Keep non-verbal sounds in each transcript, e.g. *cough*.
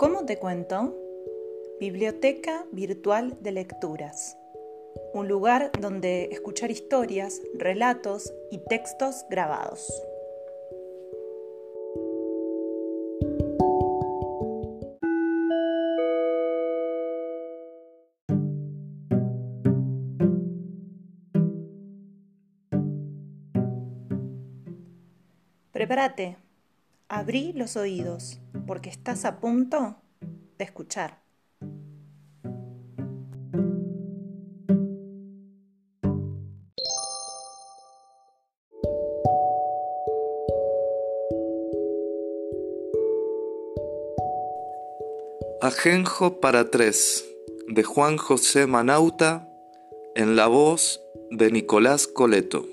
¿Cómo te cuento? Biblioteca Virtual de Lecturas. Un lugar donde escuchar historias, relatos y textos grabados. Prepárate, abrí los oídos, porque estás a punto de escuchar. Ajenjo para tres, de Juan José Manauta, en la voz de Nicolás Coleto.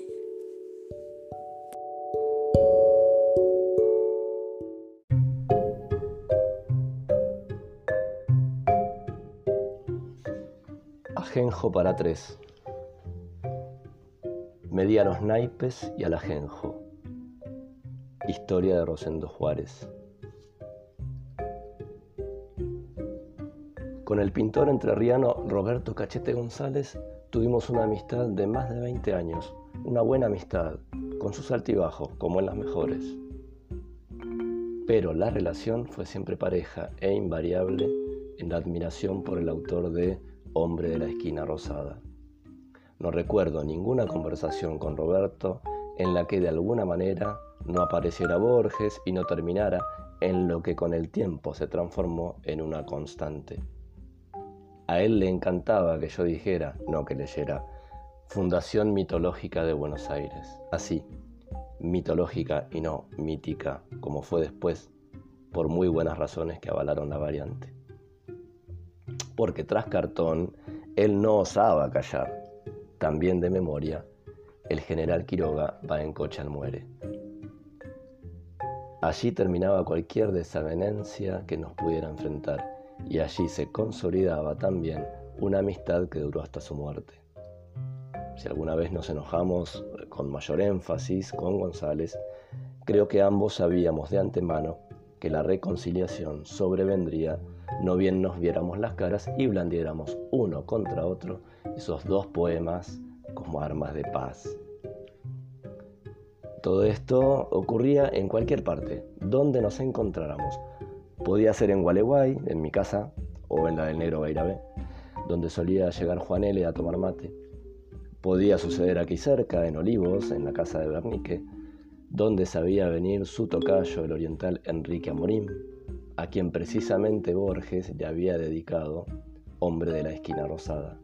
Para tres. Medianos naipes y al ajenjo. Historia de Rosendo Juárez. Con el pintor entrerriano Roberto Cachete González tuvimos una amistad de más de 20 años, una buena amistad, con sus altibajos, como en las mejores. Pero la relación fue siempre pareja e invariable en la admiración por el autor de Hombre de la esquina rosada. No recuerdo ninguna conversación con Roberto en la que de alguna manera no apareciera Borges y no terminara en lo que con el tiempo se transformó en una constante. A él le encantaba que yo dijera, no que leyera, Fundación Mitológica de Buenos Aires. Así, mitológica y no mítica, como fue después, por muy buenas razones que avalaron la variante. Porque tras cartón, él no osaba callar. También de memoria, el general Quiroga va en coche al muere. Allí terminaba cualquier desavenencia que nos pudiera enfrentar y allí se consolidaba también una amistad que duró hasta su muerte. Si alguna vez nos enojamos con mayor énfasis con González, creo que ambos sabíamos de antemano que la reconciliación sobrevendría no bien nos viéramos las caras y blandiéramos uno contra otro esos dos poemas como armas de paz. Todo esto ocurría en cualquier parte, donde nos encontráramos, Podía ser en Gualeguay, en mi casa, o en la del Negro Bairabé, donde solía llegar Juan L. a tomar mate. Podía suceder aquí cerca, en Olivos, en la casa de Bernique, donde sabía venir su tocayo, el oriental Enrique Amorim, a quien precisamente Borges le había dedicado Hombre de la esquina rosada.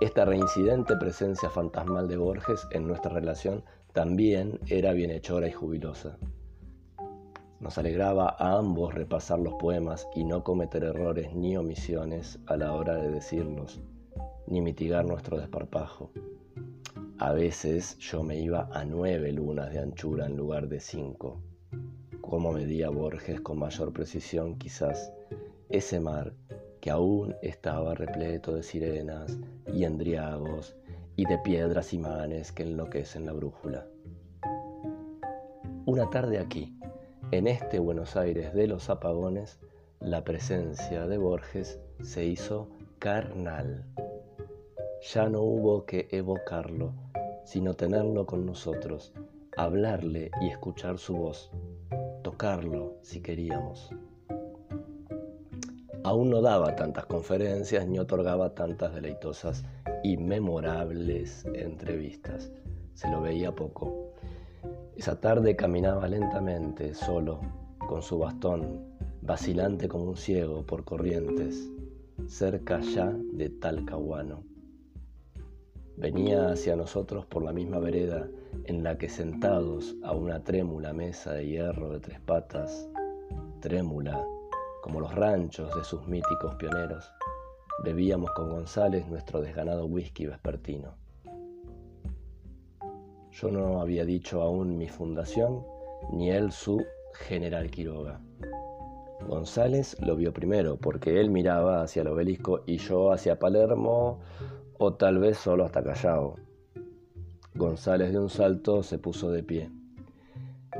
Esta reincidente presencia fantasmal de Borges en nuestra relación también era bienhechora y jubilosa. Nos alegraba a ambos repasar los poemas y no cometer errores ni omisiones a la hora de decirlos, ni mitigar nuestro desparpajo. A veces yo me iba a nueve lunas de anchura en lugar de cinco. Como medía Borges con mayor precisión quizás ese mar que aún estaba repleto de sirenas y endriagos y de piedras imanes que enloquecen la brújula. Una tarde aquí, en este Buenos Aires de los apagones, la presencia de Borges se hizo carnal. Ya no hubo que evocarlo, sino tenerlo con nosotros, hablarle y escuchar su voz, si queríamos. Aún no daba tantas conferencias ni otorgaba tantas deleitosas y memorables entrevistas. Se lo veía poco esa tarde caminaba lentamente, solo, con su bastón, vacilante como un ciego por corrientes, cerca ya de Talcahuano. Venía hacia nosotros por la misma vereda en la que sentados a una trémula mesa de hierro de tres patas, trémula como los ranchos de sus míticos pioneros, bebíamos con González nuestro desganado whisky vespertino. Yo no había dicho aún mi fundación, ni él su general Quiroga. González lo vio primero, porque él miraba hacia el obelisco y yo hacia Palermo, o tal vez solo hasta Callao. González de un salto se puso de pie.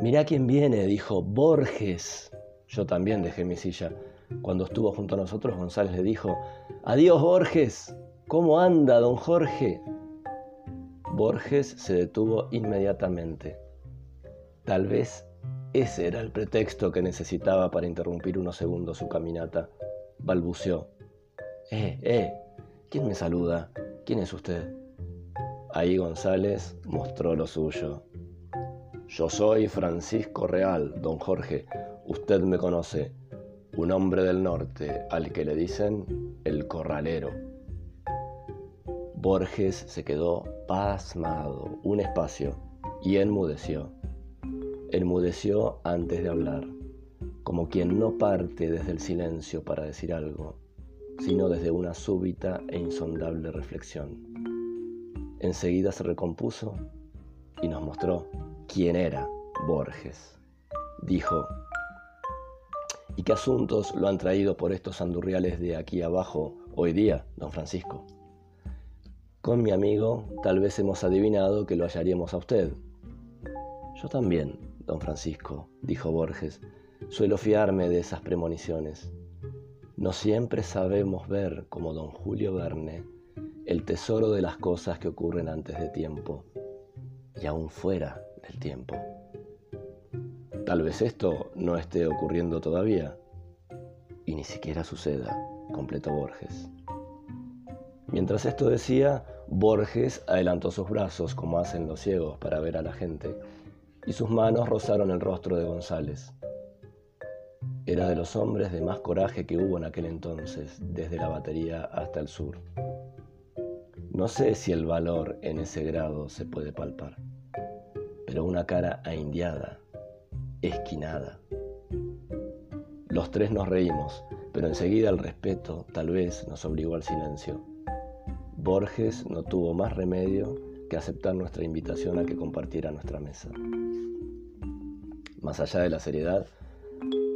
Mirá quién viene, dijo Borges. Yo también dejé mi silla. Cuando estuvo junto a nosotros, González le dijo, Adiós, Borges. ¿Cómo anda, don Jorge? Borges se detuvo inmediatamente. Tal vez ese era el pretexto que necesitaba para interrumpir unos segundos su caminata. Balbuceó. Eh, eh, ¿quién me saluda? ¿Quién es usted? Ahí González mostró lo suyo. Yo soy Francisco Real, don Jorge. Usted me conoce. Un hombre del norte al que le dicen el corralero. Borges se quedó pasmado un espacio y enmudeció. Enmudeció antes de hablar, como quien no parte desde el silencio para decir algo, sino desde una súbita e insondable reflexión. Enseguida se recompuso y nos mostró quién era Borges. Dijo, ¿y qué asuntos lo han traído por estos andurriales de aquí abajo hoy día, don Francisco? Con mi amigo tal vez hemos adivinado que lo hallaríamos a usted. Yo también, don Francisco, dijo Borges, suelo fiarme de esas premoniciones. No siempre sabemos ver, como don Julio Verne, el tesoro de las cosas que ocurren antes de tiempo y aún fuera del tiempo. Tal vez esto no esté ocurriendo todavía y ni siquiera suceda, completó Borges. Mientras esto decía, Borges adelantó sus brazos como hacen los ciegos para ver a la gente, y sus manos rozaron el rostro de González. Era de los hombres de más coraje que hubo en aquel entonces, desde la batería hasta el sur. No sé si el valor en ese grado se puede palpar, pero una cara aindiada, esquinada. Los tres nos reímos, pero enseguida el respeto tal vez nos obligó al silencio. Borges no tuvo más remedio que aceptar nuestra invitación a que compartiera nuestra mesa. Más allá de la seriedad,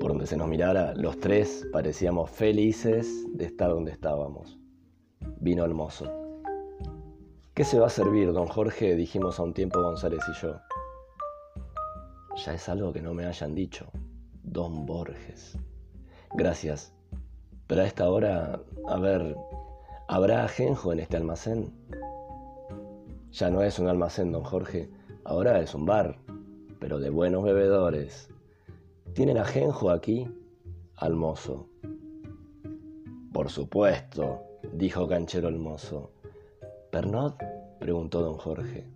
por donde se nos mirara, los tres parecíamos felices de estar donde estábamos. Vino el mozo. ¿Qué se va a servir, don Jorge? dijimos a un tiempo González y yo. Ya es algo que no me hayan dicho. Don Borges. Gracias. Pero a esta hora, a ver, ¿Habrá ajenjo en este almacén? Ya no es un almacén, don Jorge, ahora es un bar, pero de buenos bebedores. ¿Tienen ajenjo aquí? Al mozo. Por supuesto, dijo Canchero el mozo. ¿Pernod? preguntó don Jorge.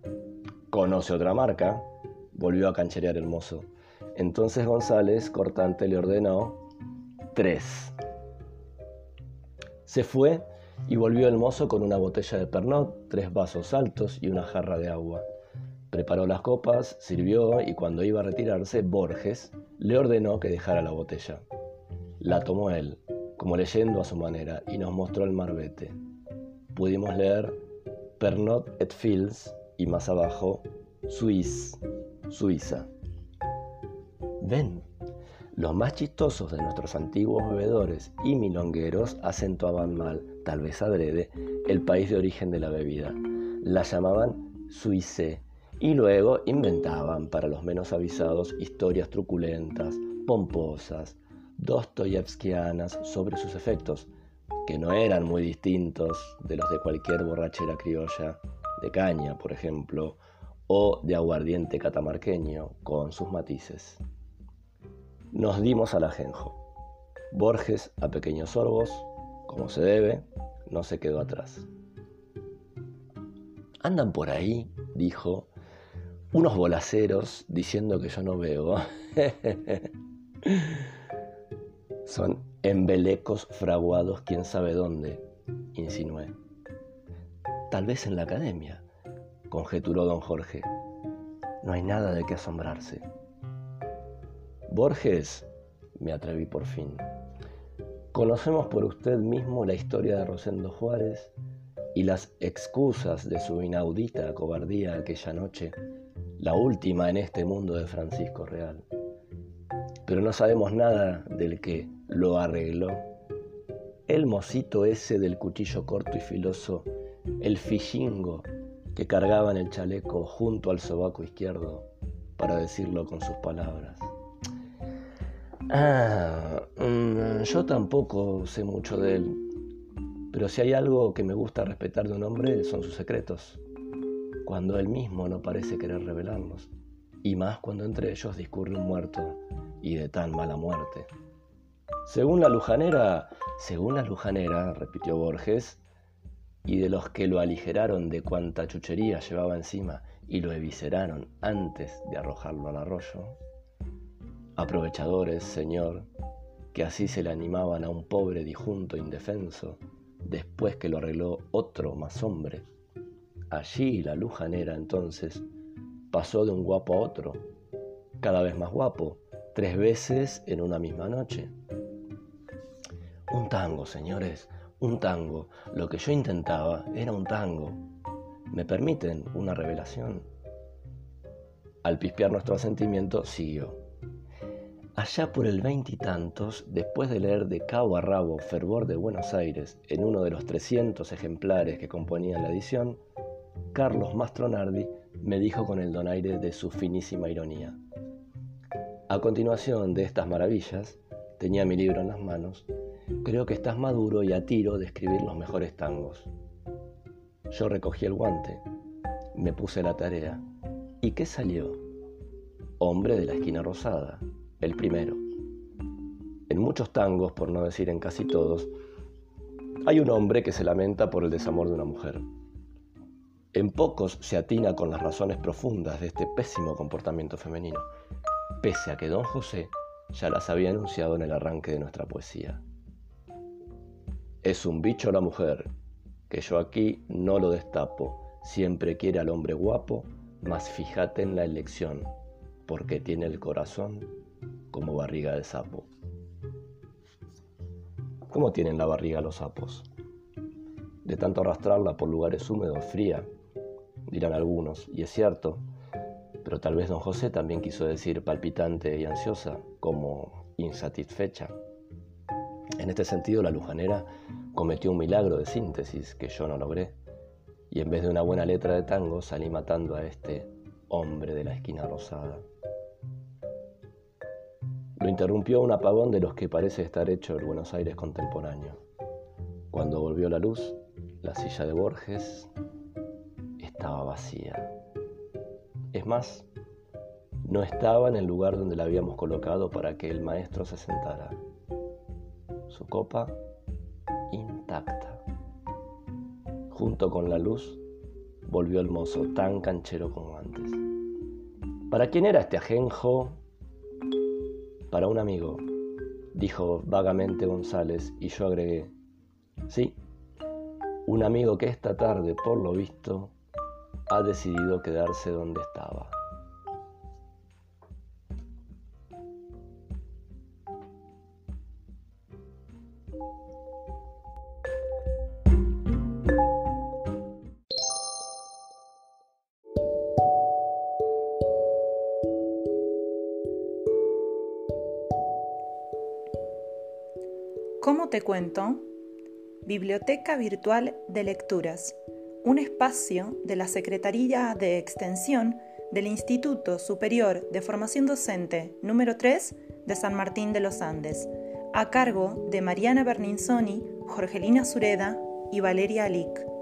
¿Conoce otra marca? volvió a cancherear el mozo. Entonces González, cortante, le ordenó tres. Se fue y volvió el mozo con una botella de Pernod, tres vasos altos y una jarra de agua. Preparó las copas, sirvió y cuando iba a retirarse, Borges le ordenó que dejara la botella. La tomó él, como leyendo a su manera, y nos mostró el marbete. Pudimos leer Pernod et Fils y más abajo Suisse, Suiza. Ven, los más chistosos de nuestros antiguos bebedores y milongueros acentuaban mal, tal vez adrede, el país de origen de la bebida. La llamaban Suisse y luego inventaban para los menos avisados historias truculentas, pomposas, dostoyevskianas sobre sus efectos, que no eran muy distintos de los de cualquier borrachera criolla, de caña, por ejemplo, o de aguardiente catamarqueño, con sus matices. Nos dimos al ajenjo. Borges, a pequeños sorbos, como se debe, no se quedó atrás. Andan por ahí, dijo, unos bolaceros diciendo que yo no veo. *laughs* Son embelecos fraguados quién sabe dónde, insinué. Tal vez en la academia, conjeturó don Jorge. No hay nada de qué asombrarse. Borges, me atreví por fin. Conocemos por usted mismo la historia de Rosendo Juárez y las excusas de su inaudita cobardía aquella noche, la última en este mundo de Francisco Real. Pero no sabemos nada del que lo arregló. El mocito ese del cuchillo corto y filoso, el fichingo que cargaba en el chaleco junto al sobaco izquierdo para decirlo con sus palabras. Ah, mm, yo tampoco sé mucho de él, pero si hay algo que me gusta respetar de un hombre son sus secretos, cuando él mismo no parece querer revelarlos, y más cuando entre ellos discurre un muerto y de tan mala muerte. Según la lujanera, según la lujanera, repitió Borges, y de los que lo aligeraron de cuanta chuchería llevaba encima y lo evisceraron antes de arrojarlo al arroyo, aprovechadores, señor, que así se le animaban a un pobre dijunto indefenso, después que lo arregló otro más hombre. Allí la lujanera entonces pasó de un guapo a otro, cada vez más guapo, tres veces en una misma noche. Un tango, señores, un tango. Lo que yo intentaba era un tango. ¿Me permiten una revelación? Al pispear nuestro asentimiento, siguió. Allá por el veintitantos, después de leer de cabo a rabo Fervor de Buenos Aires en uno de los 300 ejemplares que componían la edición, Carlos Mastronardi me dijo con el donaire de su finísima ironía. A continuación de estas maravillas, tenía mi libro en las manos, creo que estás maduro y a tiro de escribir los mejores tangos. Yo recogí el guante, me puse la tarea. ¿Y qué salió? Hombre de la esquina rosada el primero. En muchos tangos, por no decir en casi todos, hay un hombre que se lamenta por el desamor de una mujer. En pocos se atina con las razones profundas de este pésimo comportamiento femenino, pese a que don José ya las había anunciado en el arranque de nuestra poesía. Es un bicho la mujer, que yo aquí no lo destapo, siempre quiere al hombre guapo, mas fíjate en la elección, porque tiene el corazón como barriga de sapo. ¿Cómo tienen la barriga los sapos? De tanto arrastrarla por lugares húmedos, fría, dirán algunos, y es cierto, pero tal vez don José también quiso decir palpitante y ansiosa, como insatisfecha. En este sentido, la lujanera cometió un milagro de síntesis que yo no logré, y en vez de una buena letra de tango salí matando a este hombre de la esquina rosada. Lo interrumpió un apagón de los que parece estar hecho el Buenos Aires contemporáneo. Cuando volvió la luz, la silla de Borges estaba vacía. Es más, no estaba en el lugar donde la habíamos colocado para que el maestro se sentara. Su copa intacta. Junto con la luz, volvió el mozo tan canchero como antes. ¿Para quién era este ajenjo? Para un amigo, dijo vagamente González, y yo agregué, sí, un amigo que esta tarde, por lo visto, ha decidido quedarse donde estaba. ¿Cómo te cuento? Biblioteca Virtual de Lecturas, un espacio de la Secretaría de Extensión del Instituto Superior de Formación Docente número 3 de San Martín de los Andes, a cargo de Mariana Berninzoni, Jorgelina Sureda y Valeria Alic.